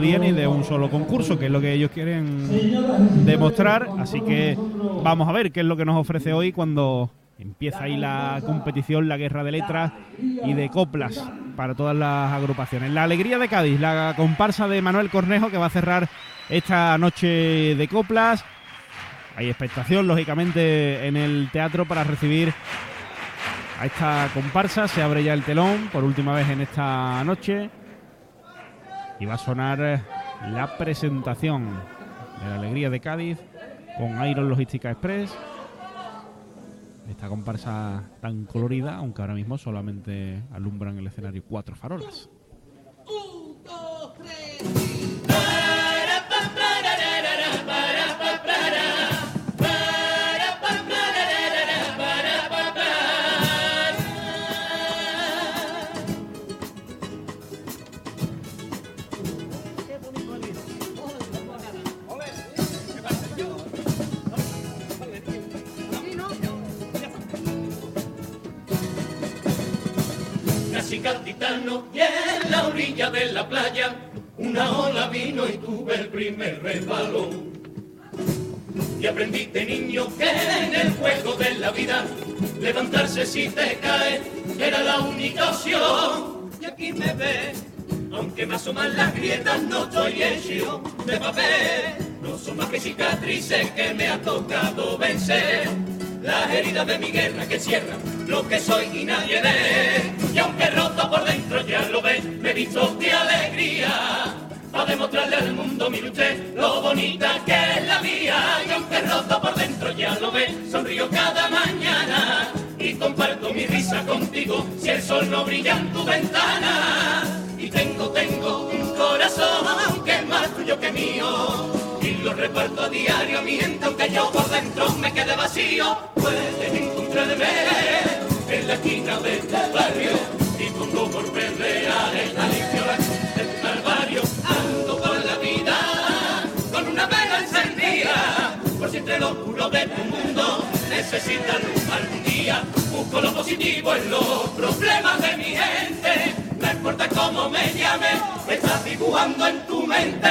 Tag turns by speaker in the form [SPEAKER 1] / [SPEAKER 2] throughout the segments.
[SPEAKER 1] día ni de un solo concurso, que es lo que ellos quieren demostrar. Así que vamos a ver qué es lo que nos ofrece hoy cuando empieza ahí la competición, la guerra de letras y de coplas para todas las agrupaciones. La alegría de Cádiz, la comparsa de Manuel Cornejo que va a cerrar esta noche de coplas. Hay expectación, lógicamente, en el teatro para recibir a esta comparsa. Se abre ya el telón por última vez en esta noche. Y va a sonar eh, la presentación de la alegría de Cádiz con Iron Logística Express. Esta comparsa tan colorida, aunque ahora mismo solamente alumbran el escenario cuatro farolas.
[SPEAKER 2] y en la orilla de la playa una ola vino y tuve el primer resbalón. Y aprendiste niño que en el juego de la vida levantarse si te cae era la única opción. Y aquí me ves, aunque me asoman las grietas, no estoy hecho de papel. No son más que cicatrices que me ha tocado vencer. Las heridas de mi guerra que cierran lo que soy y nadie ve. Y aunque por dentro ya lo ves, me visto de alegría. Para demostrarle al mundo, mire usted, lo bonita que es la mía. Y aunque roto por dentro ya lo ves, sonrío cada mañana. Y comparto mi risa contigo si el sol no brilla en tu ventana. Y tengo, tengo un corazón que es más tuyo que mío y lo reparto a diario a mi gente, aunque yo por dentro me quede vacío. Puedes encontrarme en la esquina de tu barrio pongo por perrear en la del calvario. Ando por la vida con una vela encendida, por si entre lo oscuro de tu mundo necesitas luz algún día. Busco lo positivo en los problemas de mi gente no importa cómo me llame, estás dibujando en tu mente.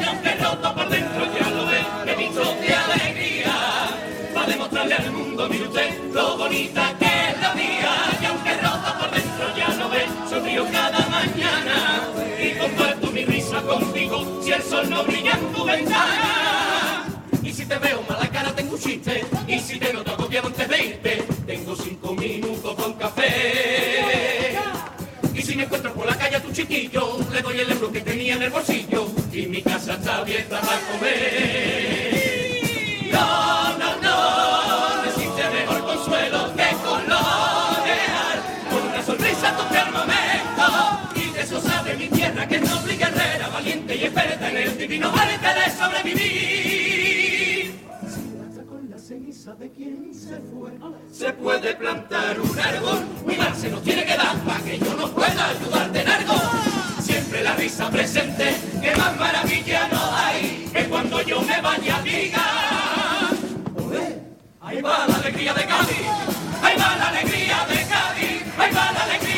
[SPEAKER 2] Y aunque roto por dentro ya lo ves, me visto de alegría. Para demostrarle al mundo, mire usted, lo bonita sonrío cada mañana. Y comparto mi risa contigo, si el sol no brilla en tu ventana. Y si te veo mala cara tengo un chiste, y si te noto agobiado antes de irte, tengo cinco minutos con café. Y si me encuentro por la calle a tu chiquillo, le doy el euro que tenía en el bolsillo. Y mi casa está abierta para comer. Divino arte de sobrevivir. Con la ceniza de quien se fue, se puede plantar un árbol. Mi mar se nos tiene que dar para que yo no pueda ayudarte en algo. Siempre la risa presente, que más maravilla no hay que cuando yo me vaya diga. "Olé, Ahí va la alegría de Cádiz, ahí va la alegría de Cádiz, ahí va la alegría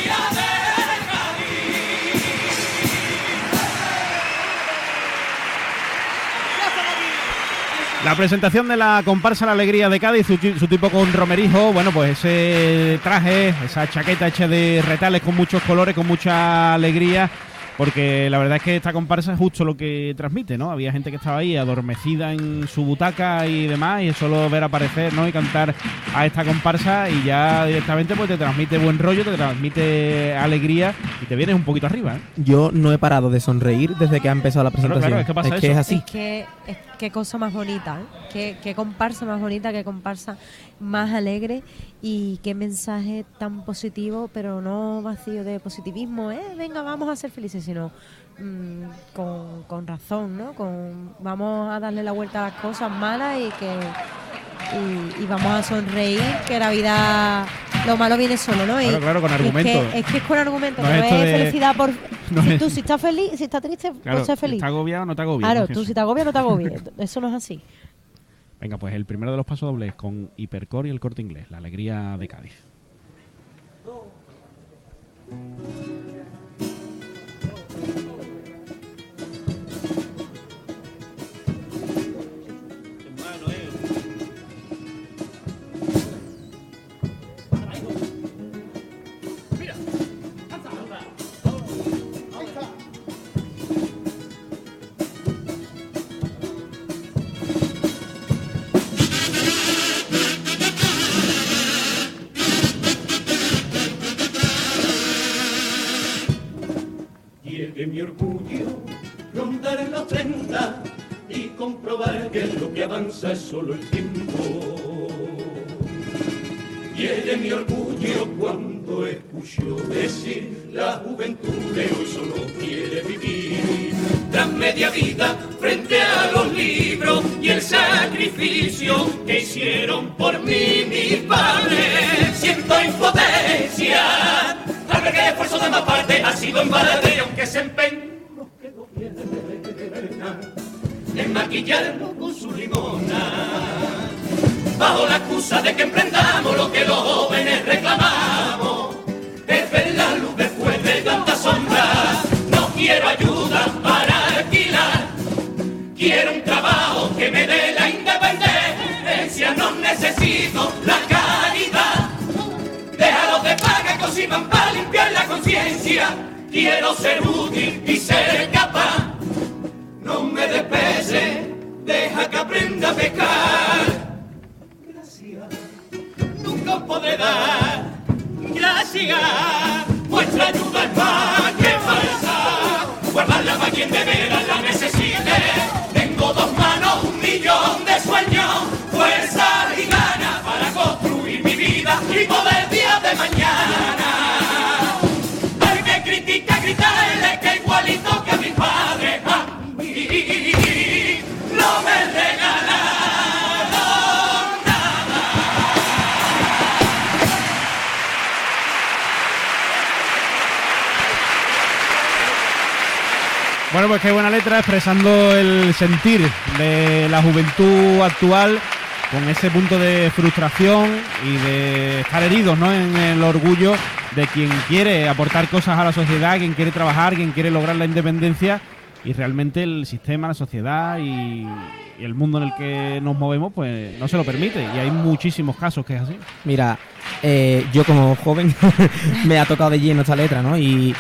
[SPEAKER 1] La presentación de la comparsa La Alegría de Cádiz, su, tipo con romerijo, bueno, pues ese traje, esa chaqueta hecha de retales con muchos colores, con mucha alegría, porque la verdad es que esta comparsa es justo lo que transmite, ¿no? Había gente que estaba ahí adormecida en su butaca y demás, y solo ver aparecer, ¿no? Y cantar a esta comparsa y ya directamente pues te transmite buen rollo, te transmite alegría y te vienes un poquito arriba, ¿eh?
[SPEAKER 3] Yo no he parado de sonreír desde que ha empezado la
[SPEAKER 1] Claro,
[SPEAKER 3] presentación.
[SPEAKER 1] claro, es que pasa
[SPEAKER 3] es que
[SPEAKER 1] eso.
[SPEAKER 3] es así.
[SPEAKER 4] Es que es, qué cosa más bonita, ¿eh? qué, qué comparsa más bonita, qué comparsa más alegre y qué mensaje tan positivo, pero no vacío de positivismo, ¿eh? Venga, vamos a ser felices, sino mm, con, con razón, ¿no? Con, vamos a darle la vuelta a las cosas malas y que y, y vamos a sonreír, que la vida, lo malo viene solo, ¿no? Y-
[SPEAKER 1] Claro, claro, con
[SPEAKER 4] y es que- Es que, es con argumento,
[SPEAKER 1] No
[SPEAKER 4] no,
[SPEAKER 1] es de-
[SPEAKER 4] felicidad por...
[SPEAKER 1] no
[SPEAKER 4] si
[SPEAKER 1] es-
[SPEAKER 4] tú si estás feliz, si estás triste,
[SPEAKER 1] Claro,
[SPEAKER 4] pues feliz.
[SPEAKER 1] ¿está agobiado o no te agobia?
[SPEAKER 4] Claro, tú si te agobias no te agobies. Eso no es así.
[SPEAKER 1] Venga, pues el primero de los pasos dobles con Hipercore y el corte inglés, la alegría de Cádiz.
[SPEAKER 2] Avanza es solo el tiempo. Quiere mi orgullo cuando escucho decir la juventud de hoy solo quiere vivir. Tras media vida frente a los libros y el sacrificio que hicieron por mí mis padres, siento impotencia. Al ver que esfuerzo de más parte ha sido en balde, aunque se empeñen los que gobiernan en maquillarlo con su limona bajo la excusa de que emprendamos lo que los jóvenes reclamamos. Es ver la luz después de tanta sombra. No quiero ayuda para alquilar. Quiero un trabajo que me dé la independencia. No necesito la caridad. Déjalo de paga cocinan para limpiar la conciencia. Quiero ser útil y ser capaz. No me despese, deja que aprenda a pecar podré dar. Gracias, vuestra ayuda es más que falsa. Guardarla para quien de veras la necesite. Tengo dos manos, un millón
[SPEAKER 1] Bueno, pues qué buena letra expresando el sentir de la juventud actual con ese punto de frustración y de estar heridos ¿no? en el orgullo de quien quiere aportar cosas a la sociedad, quien quiere trabajar, quien quiere lograr la independencia y realmente el sistema, la sociedad y, el mundo en el que nos movemos pues no se lo permite y hay muchísimos casos que es así.
[SPEAKER 3] Mira, eh, yo como joven me ha tocado de lleno esta letra, ¿no? Y,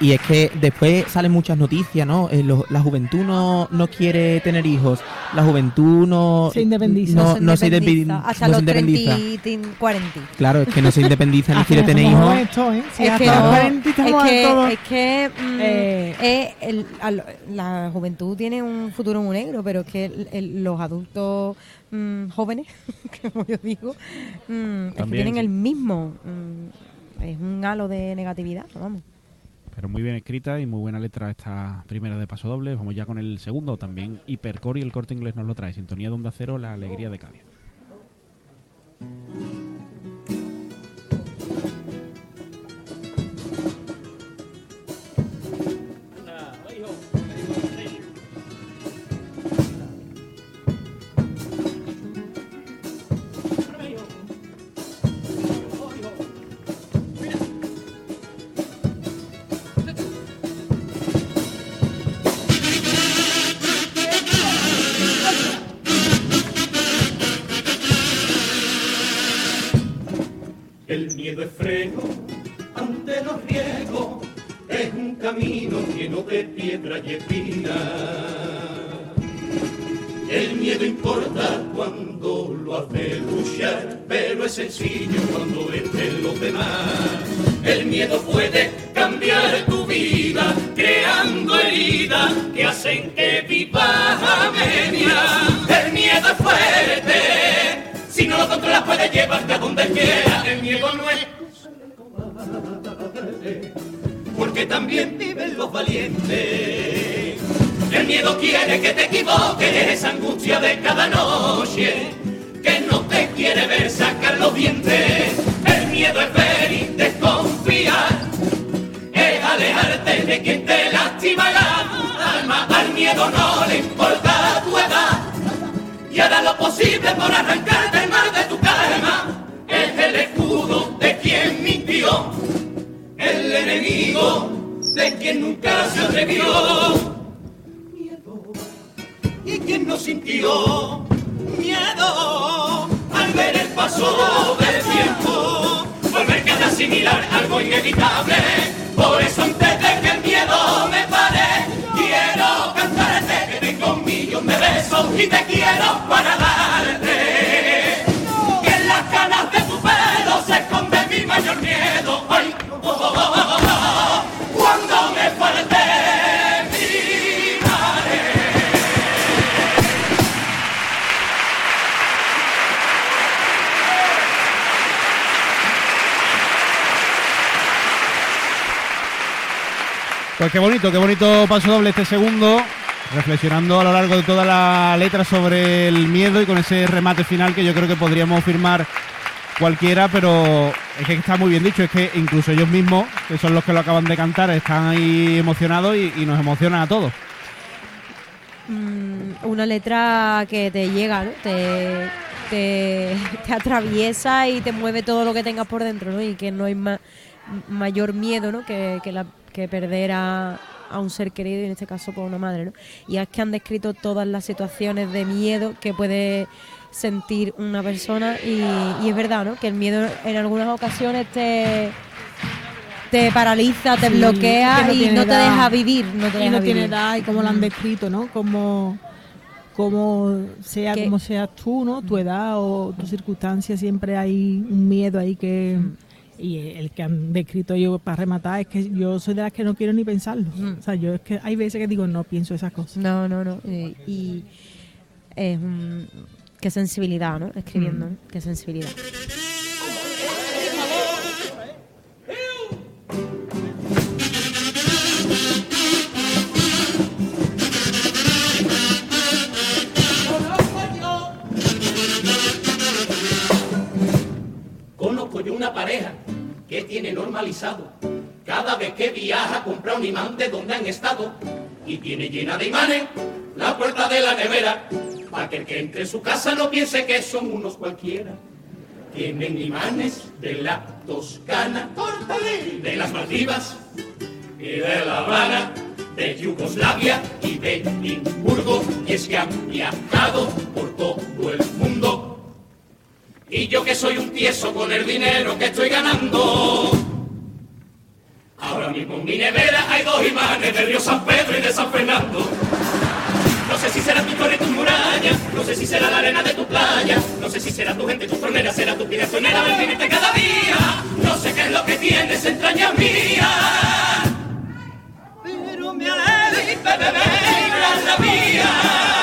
[SPEAKER 3] y es que después salen muchas noticias, ¿no? Eh, lo- la juventud no, no quiere tener hijos, la juventud no
[SPEAKER 5] Se independiza.
[SPEAKER 3] no, no se
[SPEAKER 4] independiza.
[SPEAKER 3] independiza.
[SPEAKER 4] Hasta
[SPEAKER 3] no se
[SPEAKER 4] los
[SPEAKER 3] independiza.
[SPEAKER 4] 30 y 40.
[SPEAKER 3] Claro, es que no se independiza ni quiere tener hijos.
[SPEAKER 5] esto, ¿eh? Si
[SPEAKER 4] es que,
[SPEAKER 5] los
[SPEAKER 4] no,
[SPEAKER 5] 40
[SPEAKER 4] es que,
[SPEAKER 5] todos-
[SPEAKER 4] es que, mm,
[SPEAKER 5] Eh.
[SPEAKER 4] eh, el- al- la juventud tiene un futuro muy negro, pero es que el- el- los adultos mm, jóvenes, como yo digo, mm, es que
[SPEAKER 1] También,
[SPEAKER 4] tienen
[SPEAKER 1] sí.
[SPEAKER 4] el mismo. mm, es un halo de negatividad, vamos.
[SPEAKER 1] Pero muy bien escrita y muy buena letra esta primera de paso doble. Vamos ya con el segundo también. Hipercore y el corte inglés nos lo trae. Sintonía de onda cero, la alegría de Cádiz.
[SPEAKER 2] Freno ante los riesgos, es un camino lleno de piedra y espina. El miedo importa cuando lo hace luchar, pero es sencillo cuando entre los demás. El miedo puede cambiar tu vida, creando heridas que hacen que vivas a media. El miedo es fuerte, si no lo controlas puede llevarte a donde quiera. El miedo no es también viven los valientes. El miedo quiere que te equivoques, esa angustia de cada noche, que no te quiere ver sacar los dientes. El miedo es ver y desconfiar, es alejarte de quien te lastima el alma. Al miedo no le importa tu edad, y hará lo posible por arrancarte el mal de tu calma. Es el escudo de quien mintió, el enemigo de quien nunca se atrevió. Miedo, y quien no sintió miedo al ver el paso del tiempo, volver cada asimilar algo inevitable. Por eso antes de que el miedo me pare, quiero cantarte que tengo un millón de besos y te quiero para darte. Que en las canas de tu pelo se esconde mi mayor miedo. Ay, oh, oh, oh,
[SPEAKER 1] Pues qué bonito, qué bonito paso doble este segundo, reflexionando a lo largo de toda la letra sobre el miedo y con ese remate final que yo creo que podríamos firmar cualquiera, pero es que está muy bien dicho, es que incluso ellos mismos, que son los que lo acaban de cantar, están ahí emocionados y, nos emocionan a todos.
[SPEAKER 4] Mm, una letra que te llega, ¿no? Te, te, te atraviesa y te mueve todo lo que tengas por dentro, ¿no? Y que no hay ma- mayor miedo, ¿no? Que, que, la- que perder a, a un ser querido y en este caso por una madre, ¿no? Y es que han descrito todas las situaciones de miedo que puede sentir una persona y, y es verdad, ¿no? Que el miedo en algunas ocasiones te te paraliza, te
[SPEAKER 5] Sí,
[SPEAKER 4] bloquea
[SPEAKER 5] no
[SPEAKER 4] y no te
[SPEAKER 5] edad.
[SPEAKER 4] deja vivir, no te
[SPEAKER 5] y
[SPEAKER 4] deja
[SPEAKER 5] no tiene edad y cómo lo han
[SPEAKER 4] Mm.
[SPEAKER 5] descrito, ¿no? Como, como sea como seas tú, ¿no? Tu edad o tu circunstancia, siempre hay un miedo ahí que... Y el que han descrito yo para rematar es que yo soy de las que no quiero ni pensarlo.
[SPEAKER 4] Mm.
[SPEAKER 5] O sea, yo es que hay veces que digo, no pienso esas cosas.
[SPEAKER 4] No, no, no. Y, y es un- qué sensibilidad, ¿no? Escribiendo, ¿no? Qué sensibilidad.
[SPEAKER 2] Conozco yo una pareja que tiene normalizado cada vez que viaja compra un imán de donde han estado y tiene llena de imanes la puerta de la nevera para que el que entre en su casa no piense que son unos cualquiera. Tienen imanes de la Toscana, de las Maldivas y de La Habana, de Yugoslavia y de Edimburgo, y es que han viajado por todo el mundo. Y yo que soy un tieso con el dinero que estoy ganando. Ahora mismo en mi nevera hay dos imanes de Río San Pedro y de San Fernando. No sé si será tu torre y tu muralla, no sé si será la arena de tu playa, no sé si será tu gente, tu fronera, será tu del vivirte cada día. No sé qué es lo que tienes entrañas mías. Pero me alegra alegra la mía.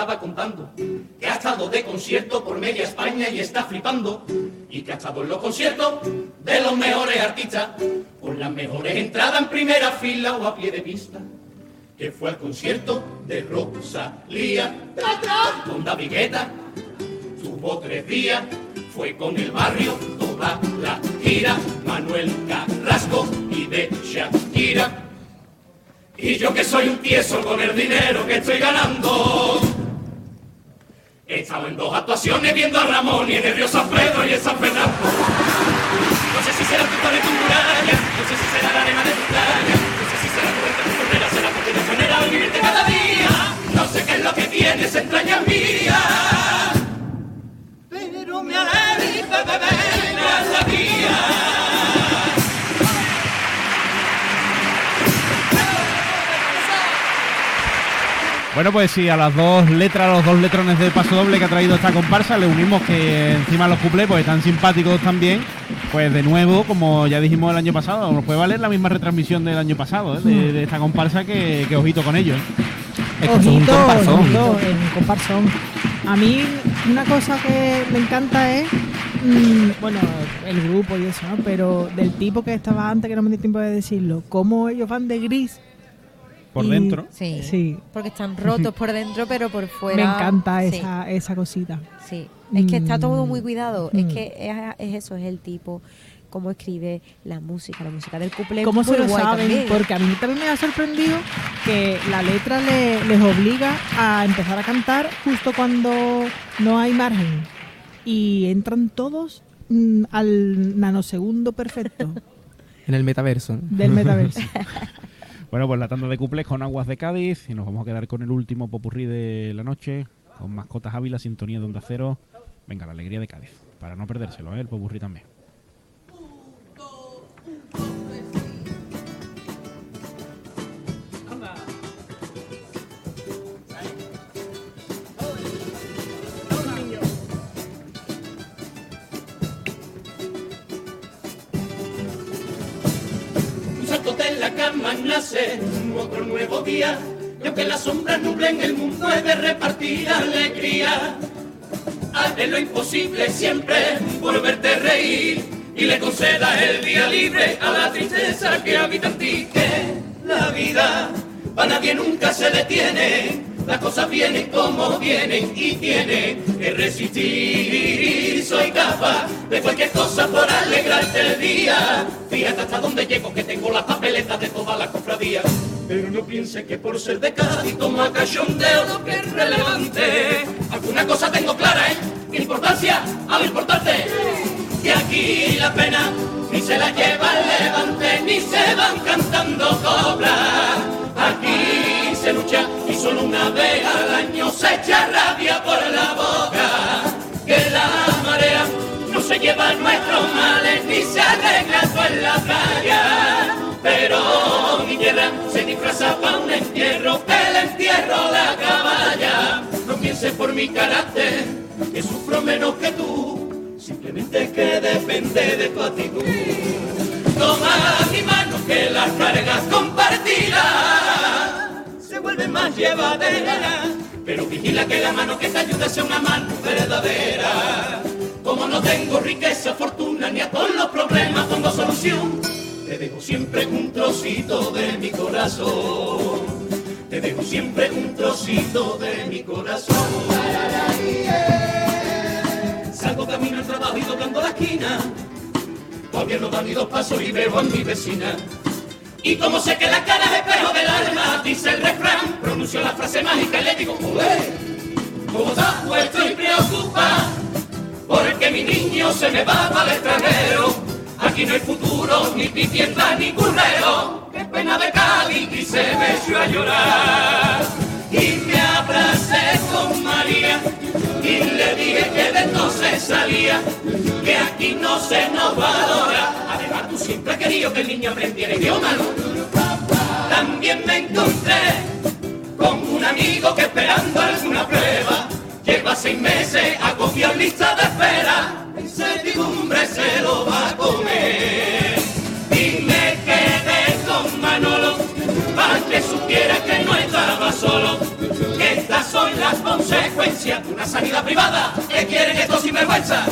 [SPEAKER 2] Estaba contando que ha estado de concierto por media España y está flipando y que ha estado en los conciertos de los mejores artistas con las mejores entradas en primera fila o a pie de pista. Que fue al concierto de Rosalía con David Guetta, tuvo tres días, fue con el barrio toda la gira, Manuel Carrasco y de Shakira. Y yo que soy un tieso con el dinero que estoy ganando. He estado en dos actuaciones viendo a Ramón y en el Río San Pedro y en San Fernando. No sé si será tu torre, tu muralla, no sé si será la arena de tu playa, no sé si será tu venta, tu frontera, será tu vida sonera al vivirte cada día. No sé qué es lo que tienes, entrañas mías. Pero me alegra te alegra la vida.
[SPEAKER 1] Bueno, pues sí, a las dos letras, a los dos letrones de paso doble que ha traído esta comparsa, le unimos que encima los cuplés pues están simpáticos también. Pues de nuevo, como ya dijimos el año pasado, nos puede valer la misma retransmisión del año pasado, ¿eh? de, de esta comparsa que, que ojito con ellos. ¿eh?
[SPEAKER 3] Es son un
[SPEAKER 5] Ojito,
[SPEAKER 3] comparsón.
[SPEAKER 5] ojito, es un comparsón. A mí una cosa que me encanta es, mm, bueno, el grupo y eso, ¿no? Pero del tipo que estaba antes, que no me dio tiempo de decirlo, cómo ellos van de gris.
[SPEAKER 1] Por
[SPEAKER 5] y-
[SPEAKER 1] dentro.
[SPEAKER 4] Sí.
[SPEAKER 5] Sí.
[SPEAKER 4] Porque están rotos por dentro, pero por fuera.
[SPEAKER 5] Me encanta
[SPEAKER 4] sí,
[SPEAKER 5] esa, esa cosita.
[SPEAKER 4] Sí. Es que está todo muy
[SPEAKER 5] Mm.
[SPEAKER 4] cuidado.
[SPEAKER 5] Mm.
[SPEAKER 4] Es que es, es eso, es el tipo, cómo escribe la música, la música del couple. es
[SPEAKER 5] ¿Cómo se lo saben?
[SPEAKER 4] también.
[SPEAKER 5] Porque a mí también me ha sorprendido que la letra le- les obliga a empezar a cantar justo cuando no hay margen. Y entran todos mm, al nanosegundo perfecto
[SPEAKER 3] En el metaverso. ¿no?
[SPEAKER 5] del metaverso.
[SPEAKER 1] Bueno, pues la tanda de cuples con Aguas de Cádiz y nos vamos a quedar con el último popurrí de la noche, con Mascotas Ávila, Sintonía de Onda Cero. Venga, la alegría de Cádiz, para no perdérselo, ¿eh? el popurrí también.
[SPEAKER 2] Cama nace otro nuevo día. Y aunque la sombra nublen el mundo, es de repartir alegría. Haré lo imposible siempre por verte reír y le conceda el día libre a la tristeza que habita en ti. Que la vida para nadie nunca se detiene las cosas vienen como vienen y tiene que resistir. Soy capaz de cualquier cosa por alegrarte el día. Fíjate hasta dónde llego que tengo las papeletas de todas las cofradías. Pero no piense que por ser de Cádiz tomo a cachondeo lo que es relevante. Alguna cosa tengo clara, ¿eh? Importancia a lo importante. Que aquí la pena ni se la lleva el levante, ni se van cantando cobras. Aquí se lucha solo una vez al año se echa rabia por la boca. Que la marea no se lleva nuestros males ni se arregla todo en la playa. Pero mi tierra se disfraza para un entierro, el entierro la caballa. No pienses por mi carácter, que sufro menos que tú, simplemente que depende de tu actitud. Toma mi mano que las cargas compartidas se más llevadera. Pero vigila que la mano que te ayuda sea una mano verdadera. Como no tengo riqueza, fortuna, ni a todos los problemas pongo solución, te dejo siempre un trocito de mi corazón. Te dejo siempre un trocito de mi corazón. Salgo camino al trabajo y tocando la esquina. Todavía no dan ni dos pasos y veo a mi vecina. Y como sé que la cara es espejo del alma, dice el refrán, pronuncio la frase mágica y le digo, joder, ¿cómo estás puesto y preocupa? Porque mi niño se me va para el extranjero. Aquí no hay futuro, ni tienda ni currero. Qué pena de Cádiz y se me echó a llorar. Y me abracé con María y le dije que de entonces salía, que aquí no se nos valora. Además, tú siempre has querido que el niño aprendiera idioma, ¿no? También me encontré con un amigo que esperando alguna prueba lleva seis meses a copiar lista de espera. En certidumbre se lo va a comer. Y me quedé con Manolo para que supiera que no estaba solo. Las consecuencias de una sanidad privada que quieren estos sinvergüenza.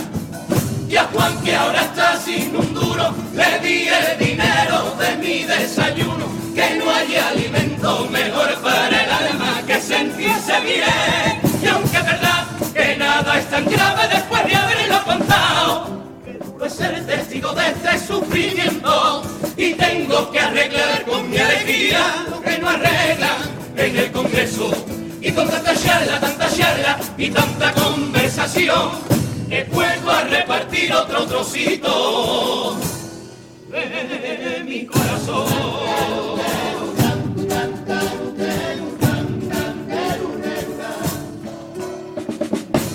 [SPEAKER 2] Y a Juan que ahora está sin un duro, le di el dinero de mi desayuno. Que no hay alimento mejor para el alma que sentirse bien. Y aunque es verdad que nada es tan grave después de haberlo contado, que duro es ser testigo de este sufrimiento. Y tengo que arreglar con mi alegría lo que no arreglan en el Congreso. Y con tanta charla, tanta charla y tanta conversación, he vuelto a repartir otro trocito de mi corazón.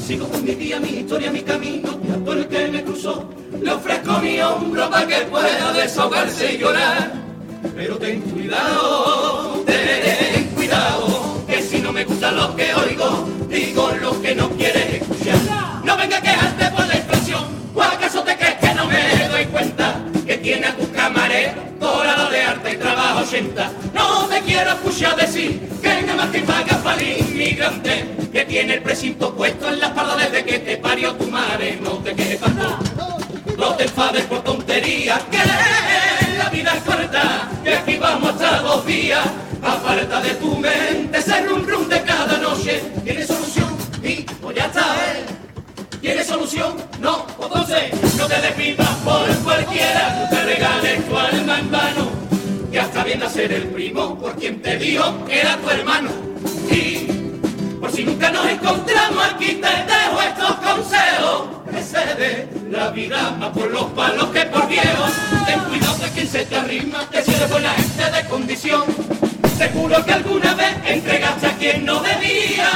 [SPEAKER 2] Sigo con mi día, mi historia, mi camino, y a todo el que me cruzó, le ofrezco mi hombro para que pueda desahogarse y llorar. Pero ten cuidado, lo que oigo, digo lo que no quieres escuchar. No venga a quejarte por la inflación, o acaso te crees que no me doy cuenta que tiene a tu camarero dorado de arte y trabajo 80. No te quiero escuchar decir que nada más te paga para el inmigrante que tiene el precinto puesto en la espalda desde que te parió tu madre. No te quejes tanto, no te enfades por tonterías, que la vida es corta y aquí vamos hasta dos días. Aparta de tu mente ese rum rum de cada noche. ¿Tiene solución? Y pues ya está, ¿eh? ¿Tiene solución? No, entonces no te despidas por cualquiera, te regales tu alma en vano, que hasta bien a ser el primo por quien te dijo que era tu hermano. Y por si nunca nos encontramos aquí te dejo estos consejos, dé la vida más por los palos que por viejos. Ten cuidado de quien se te arrima, que si eres buena gente de condición, seguro que alguna vez entregaste a quien no debía.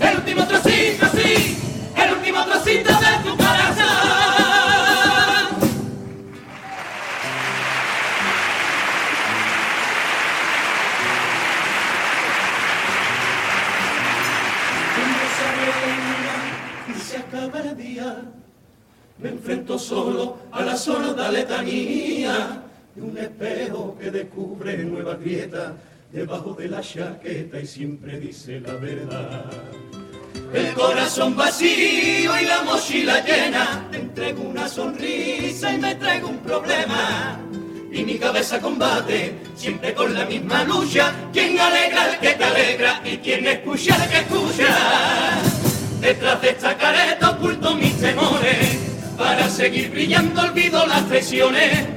[SPEAKER 2] El último trocito, sí, el último trocito de tu corazón. Y se acaba el día, me enfrento solo a la sorda letanía y un espejo que descubre nuevas grietas debajo de la chaqueta y siempre dice la verdad. El corazón vacío y la mochila llena, te entrego una sonrisa y me traigo un problema. Y mi cabeza combate, siempre con la misma lucha, quien alegra al que te alegra y quien escucha al que escucha. Detrás de esta careta oculto mis temores, para seguir brillando olvido las presiones.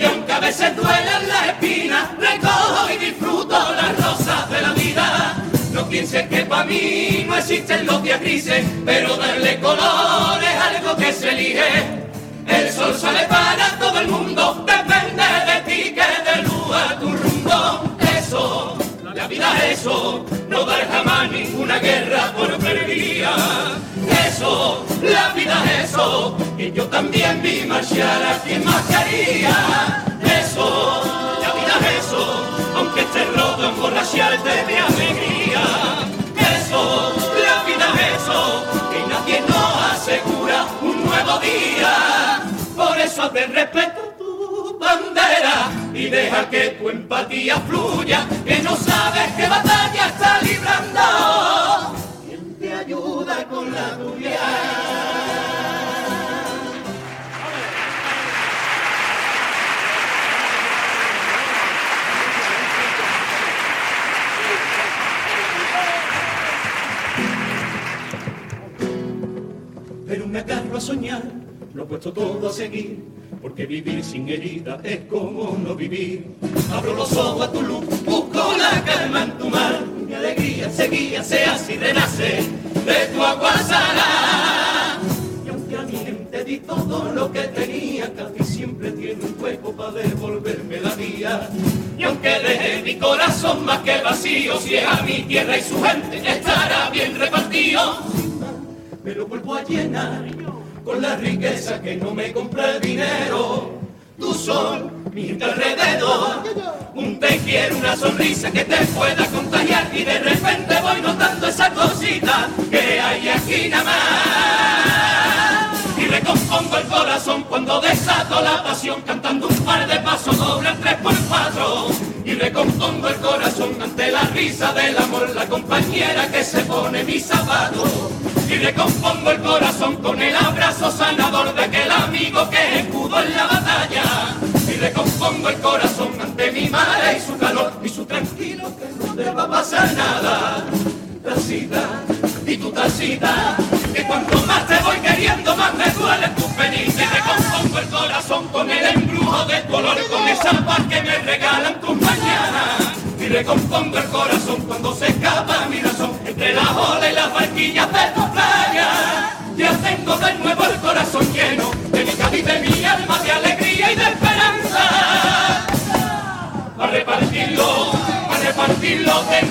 [SPEAKER 2] Y aunque a veces duelan las espinas, recojo y disfruto las rosas de la vida. No pienses que para mí no existen los días grises, pero darle color es algo que se elige. El sol sale para todo el mundo, depende de ti que de tu rumbo. Eso, la vida es eso, no dar jamás ninguna guerra por perdida. Eso, la vida es eso, que yo también vi marchar a quien más quería. Eso, la vida es eso, aunque esté roto emborracharte de alegría. Eso, la vida es eso, que nadie nos asegura un nuevo día. Por eso abre respeto y deja que tu empatía fluya, que no sabes qué batalla está librando. Lo he puesto todo a seguir, porque vivir sin herida es como no vivir. Abro los ojos a tu luz, busco la calma en tu mar, mi alegría seguía, se hace renace de tu agua sana. Y aunque a mi gente di todo lo que tenía, casi siempre tiene un hueco para devolverme la mía. Y aunque dejé mi corazón más que vacío, si es a mi tierra y su gente, estará bien repartido me lo vuelvo a llenar con la riqueza que no me compra el dinero. Tu sol, mi alrededor, un te quiero, una sonrisa que te pueda contagiar y de repente voy notando esa cosita que hay aquí nada más. Y recompongo el corazón cuando desato la pasión cantando un par de pasos doble tres por cuatro. Y recompongo el corazón ante la risa del amor, la compañera que se pone mi zapato y recompongo el corazón con el abrazo sanador de aquel amigo que escudo en la batalla. Y recompongo el corazón ante mi madre y su calor y su tranquilo que no te va a pasar nada. Tacita y tu tacita, que cuanto más te voy queriendo, más me duele tu penita. Y recompongo el corazón con el embrujo de color, con esa paz que me regalan tus mañanas y recompongo el corazón cuando se escapa mi razón entre las olas y las barquillas de tu playa. Ya tengo de nuevo el corazón lleno de mi y de mi alma de alegría y de esperanza. A repartirlo, a repartirlo de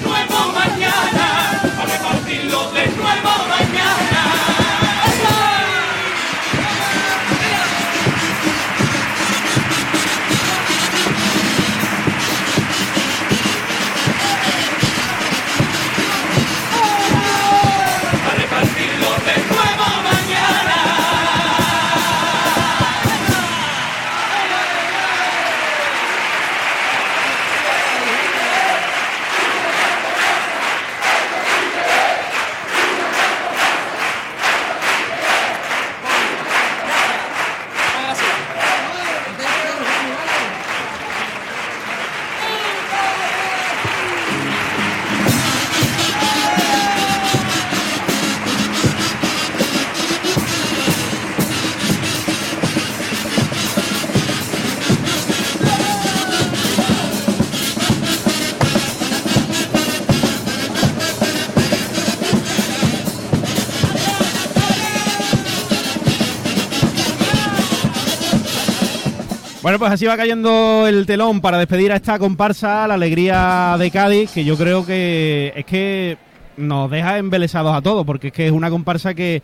[SPEAKER 1] Bueno, pues así va cayendo el telón para despedir a esta comparsa, la alegría de Cádiz, que yo creo que es que nos deja embelesados a todos, porque es que es una comparsa que,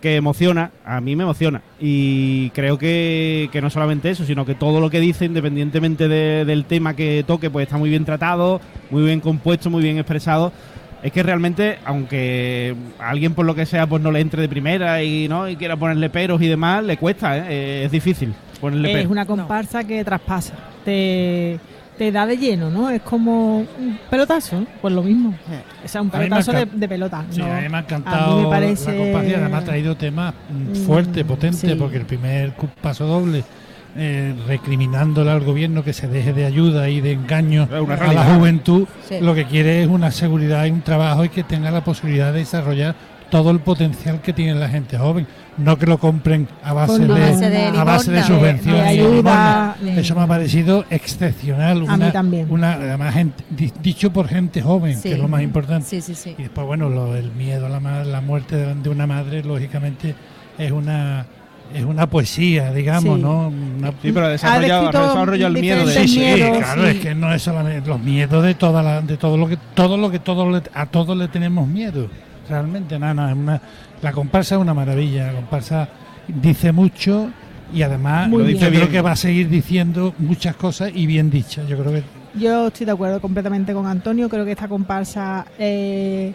[SPEAKER 1] que emociona, a mí me emociona. Y creo que, que no solamente eso, sino que todo lo que dice, independientemente de- del tema que toque, pues está muy bien tratado, muy bien compuesto, muy bien expresado. Es que realmente, aunque a alguien por lo que sea pues no le entre de primera y no y quiera ponerle peros y demás, le cuesta, ¿eh? Eh, es difícil ponerle
[SPEAKER 5] Es
[SPEAKER 1] peros.
[SPEAKER 5] una comparsa que traspasa. te, te da de lleno, ¿no? Es como un pelotazo, pues lo mismo. O sea, un pelotazo de, pelota.
[SPEAKER 6] Sí,
[SPEAKER 5] no-
[SPEAKER 6] a mí me ha encantado
[SPEAKER 5] me parece-
[SPEAKER 6] la compasión, además ha traído temas mm, fuertes, potentes,
[SPEAKER 5] sí.
[SPEAKER 6] porque el primer paso doble, eh, recriminándole al gobierno que se deje de ayuda y de engaño a la juventud,
[SPEAKER 4] Sí.
[SPEAKER 6] lo que quiere es una seguridad y un trabajo y que tenga la posibilidad de desarrollar todo el potencial que tiene la gente joven. No que lo compren a base, de,
[SPEAKER 5] a base
[SPEAKER 4] de
[SPEAKER 6] a base de
[SPEAKER 4] limosna.
[SPEAKER 6] subvenciones.
[SPEAKER 5] De
[SPEAKER 6] y
[SPEAKER 5] ayuda,
[SPEAKER 6] limosna.
[SPEAKER 5] de-
[SPEAKER 6] Eso me ha parecido excepcional.
[SPEAKER 5] A
[SPEAKER 6] una-
[SPEAKER 5] mí también.
[SPEAKER 6] Una, además, gente- di- dicho por gente joven,
[SPEAKER 4] Sí.
[SPEAKER 6] que es lo más importante.
[SPEAKER 4] Sí, sí, sí.
[SPEAKER 6] Y después, bueno, lo- el miedo a la, la muerte de una madre, lógicamente, es una es una poesía, digamos,
[SPEAKER 5] Sí.
[SPEAKER 6] ¿no? Una-
[SPEAKER 1] Sí, pero ha desarrollado, desarrollado el miedo de
[SPEAKER 6] Sí, sí, claro,
[SPEAKER 5] sí.
[SPEAKER 6] es que no es solamente los miedos de toda la, de todo lo que todo lo que todos le- a todos le tenemos miedo. Realmente, es una- la comparsa es una maravilla, la comparsa dice mucho y además
[SPEAKER 5] Muy
[SPEAKER 6] yo
[SPEAKER 5] bien.
[SPEAKER 6] creo que va a seguir diciendo muchas cosas y bien dichas. Yo creo que
[SPEAKER 5] Yo estoy de acuerdo completamente con Antonio. Creo que esta comparsa, eh,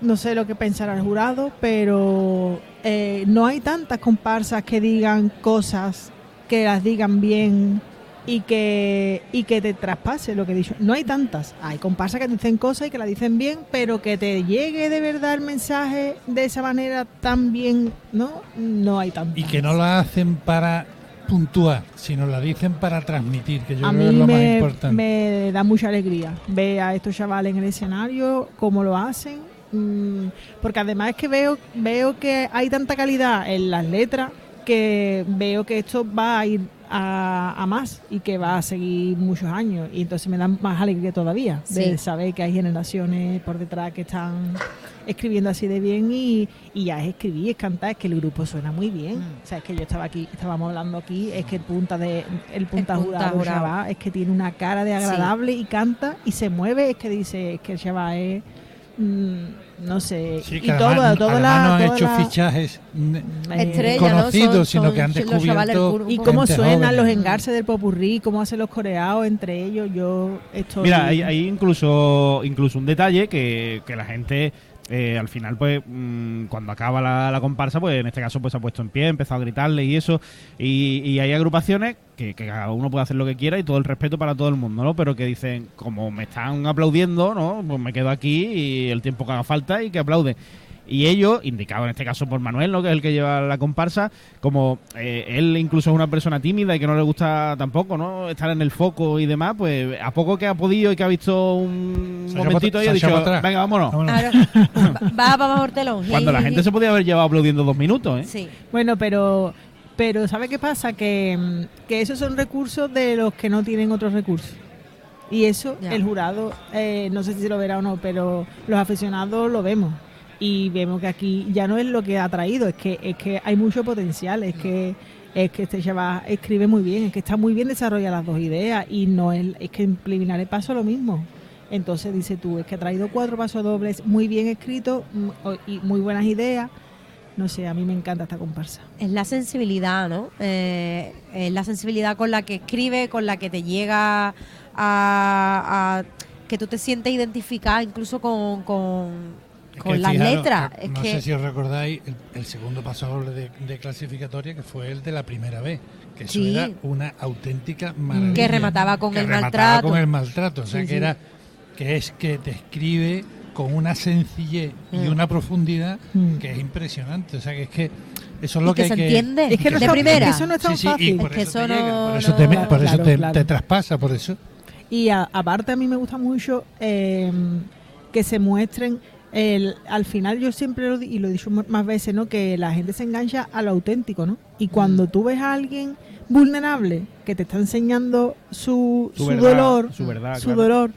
[SPEAKER 5] no sé lo que pensará el jurado, pero eh, no hay tantas comparsas que digan cosas que las digan bien y que y que te traspase lo que he dicho. No hay tantas. Hay comparsas que dicen cosas y que la dicen bien, pero que te llegue de verdad el mensaje de esa manera tan bien, ¿no? No hay tantas.
[SPEAKER 6] y que no la hacen para puntuar, sino la dicen para transmitir, que yo
[SPEAKER 5] a
[SPEAKER 6] creo que es lo más
[SPEAKER 5] me,
[SPEAKER 6] importante.
[SPEAKER 5] me da mucha alegría ver a estos chavales en el escenario, cómo lo hacen, mm, porque además es que veo, veo que hay tanta calidad en las letras que veo que esto va a ir a, a más y que va a seguir muchos años y entonces me da más alegría todavía
[SPEAKER 4] Sí.
[SPEAKER 5] de saber que hay generaciones por detrás que están escribiendo así de bien y, y ya es escribir, es cantar, es que el grupo suena muy bien.
[SPEAKER 4] Mm.
[SPEAKER 5] O sea, es que yo estaba aquí, estábamos hablando aquí, es que el punta de el punta
[SPEAKER 4] punta
[SPEAKER 5] jurado, chaval, es que tiene una cara de agradable y canta y se mueve, es que dice, es que el chaval es mm, no sé,
[SPEAKER 6] Sí,
[SPEAKER 5] y
[SPEAKER 6] que
[SPEAKER 5] todo, toda la,
[SPEAKER 6] no han hecho
[SPEAKER 5] la-
[SPEAKER 6] fichajes mm,
[SPEAKER 5] eh,
[SPEAKER 4] Estrella,
[SPEAKER 6] conocidos,
[SPEAKER 4] ¿no? Son-
[SPEAKER 6] sino que han descubierto
[SPEAKER 5] y cómo suenan
[SPEAKER 6] joven.
[SPEAKER 5] los engarces del popurrí, cómo hacen los coreados entre ellos, yo estoy
[SPEAKER 1] Mira, hay, hay incluso incluso un detalle que, que la gente eh, al final, pues mm, cuando acaba la, comparsa, pues en este caso pues se ha puesto en pie, ha empezado a gritarle y eso. Y, hay agrupaciones que, que cada uno puede hacer lo que quiera y todo el respeto para todo el mundo, ¿no? Pero que dicen, como me están aplaudiendo, ¿no? Pues me quedo aquí y el tiempo que haga falta y que aplauden. Y ellos, indicado en este caso por Manuel, ¿no? que es el que lleva la comparsa, como eh, él incluso es una persona tímida y que no le gusta tampoco no estar en el foco y demás, pues a poco que ha podido y que ha visto un
[SPEAKER 6] Se
[SPEAKER 1] momentito y ha dicho, venga, vámonos.
[SPEAKER 6] Vámonos.
[SPEAKER 4] Va el telón.
[SPEAKER 1] Cuando la gente se podía haber llevado aplaudiendo dos minutos, ¿eh?
[SPEAKER 4] Sí.
[SPEAKER 5] Bueno, pero pero ¿sabe qué pasa? Que, mm, que esos son recursos de los que no tienen otros recursos. Y eso
[SPEAKER 4] Ya.
[SPEAKER 5] el jurado, eh, no sé si lo verá o no, pero los aficionados lo vemos. Y vemos que aquí ya no es lo que ha traído, es que, es que hay mucho potencial, es que es que este chaval escribe muy bien, es que está muy bien desarrolla las dos ideas y no es, es que en preliminares paso lo mismo. Entonces dice tú, es que ha traído cuatro pasos dobles muy bien escritos mm, y muy buenas ideas. No sé, a mí me encanta esta comparsa.
[SPEAKER 4] Es la sensibilidad, ¿no? Eh, es la sensibilidad con la que escribe, con la que te llega a, a- que tú te sientes identificada incluso con,
[SPEAKER 6] Es
[SPEAKER 4] con las
[SPEAKER 6] fijaros,
[SPEAKER 4] letras. Es
[SPEAKER 6] no
[SPEAKER 4] que
[SPEAKER 6] sé si os recordáis el, el segundo paso de, de clasificatoria que fue el de la primera vez, que eso
[SPEAKER 4] Sí.
[SPEAKER 6] era una auténtica maravilla.
[SPEAKER 4] Que remataba con
[SPEAKER 6] Que
[SPEAKER 4] el
[SPEAKER 6] remataba
[SPEAKER 4] maltrato.
[SPEAKER 6] con el maltrato, o sea
[SPEAKER 5] Sí,
[SPEAKER 6] que
[SPEAKER 5] sí.
[SPEAKER 6] era que es que te escribe con una sencillez y
[SPEAKER 4] Mm.
[SPEAKER 6] una profundidad
[SPEAKER 5] Mm.
[SPEAKER 6] que es impresionante, o sea que es que eso es
[SPEAKER 4] y
[SPEAKER 6] lo
[SPEAKER 4] que,
[SPEAKER 6] que
[SPEAKER 4] se
[SPEAKER 6] hay que
[SPEAKER 4] entiende.
[SPEAKER 5] Es que no
[SPEAKER 4] de primera.
[SPEAKER 5] es que eso no es tan
[SPEAKER 6] Sí, sí, y
[SPEAKER 5] fácil.
[SPEAKER 6] por
[SPEAKER 4] Es que
[SPEAKER 6] eso,
[SPEAKER 4] eso
[SPEAKER 6] te llega,
[SPEAKER 4] no-
[SPEAKER 6] por eso,
[SPEAKER 4] no-
[SPEAKER 6] te, me-
[SPEAKER 5] Claro,
[SPEAKER 6] por eso
[SPEAKER 5] claro,
[SPEAKER 6] te,
[SPEAKER 5] claro.
[SPEAKER 6] te traspasa, por eso.
[SPEAKER 5] Y a- aparte a mí me gusta mucho eh, que se muestren el, al final yo siempre lo, di- y lo he dicho más veces, ¿no? Que la gente se engancha a lo auténtico, ¿no? Y cuando tú ves a alguien vulnerable que te está enseñando su,
[SPEAKER 1] Su
[SPEAKER 5] su,
[SPEAKER 1] verdad,
[SPEAKER 5] dolor,
[SPEAKER 1] su verdad,
[SPEAKER 5] su
[SPEAKER 1] claro.
[SPEAKER 5] dolor,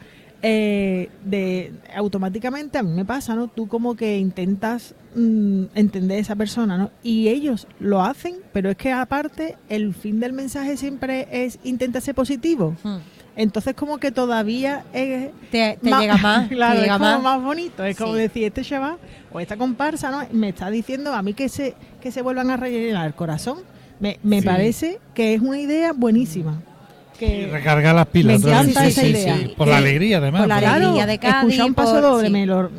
[SPEAKER 5] eh, de automáticamente a mí me pasa, ¿no? Tú como que intentas mm, entender a esa persona, ¿no? Y ellos lo hacen, pero es que aparte el fin del mensaje siempre es intenta ser positivo.
[SPEAKER 4] Mm.
[SPEAKER 5] Entonces como que todavía es
[SPEAKER 4] Te, llega más.
[SPEAKER 5] claro,
[SPEAKER 4] te
[SPEAKER 5] es
[SPEAKER 4] llega
[SPEAKER 5] como
[SPEAKER 4] más.
[SPEAKER 5] más. bonito. Es como decir, este chaval o esta comparsa, ¿no? Me está diciendo a mí que se, que se vuelvan a rellenar el corazón. Me, me
[SPEAKER 6] Sí.
[SPEAKER 5] parece que es una idea buenísima.
[SPEAKER 6] Y
[SPEAKER 5] Que,
[SPEAKER 6] recargar las pilas.
[SPEAKER 5] me encanta esa idea.
[SPEAKER 6] Por
[SPEAKER 5] Que-
[SPEAKER 6] la alegría, además.
[SPEAKER 4] por la alegría de Cádiz,
[SPEAKER 5] escuchar un paso
[SPEAKER 4] por-
[SPEAKER 5] doble,
[SPEAKER 4] sí.
[SPEAKER 5] me lo,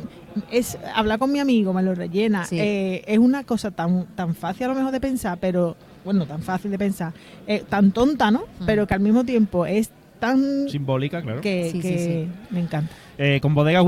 [SPEAKER 5] es hablar con mi amigo, me lo rellena.
[SPEAKER 4] Sí.
[SPEAKER 5] Eh, es una cosa tan, tan fácil a lo mejor de pensar, pero bueno, tan fácil de pensar, eh, tan tonta, ¿no?
[SPEAKER 4] Mm.
[SPEAKER 5] Pero que al mismo tiempo es tan
[SPEAKER 1] Simbólica, claro.
[SPEAKER 5] que,
[SPEAKER 4] Sí, sí,
[SPEAKER 5] que
[SPEAKER 4] sí.
[SPEAKER 5] me encanta.
[SPEAKER 1] Eh, con Bodegas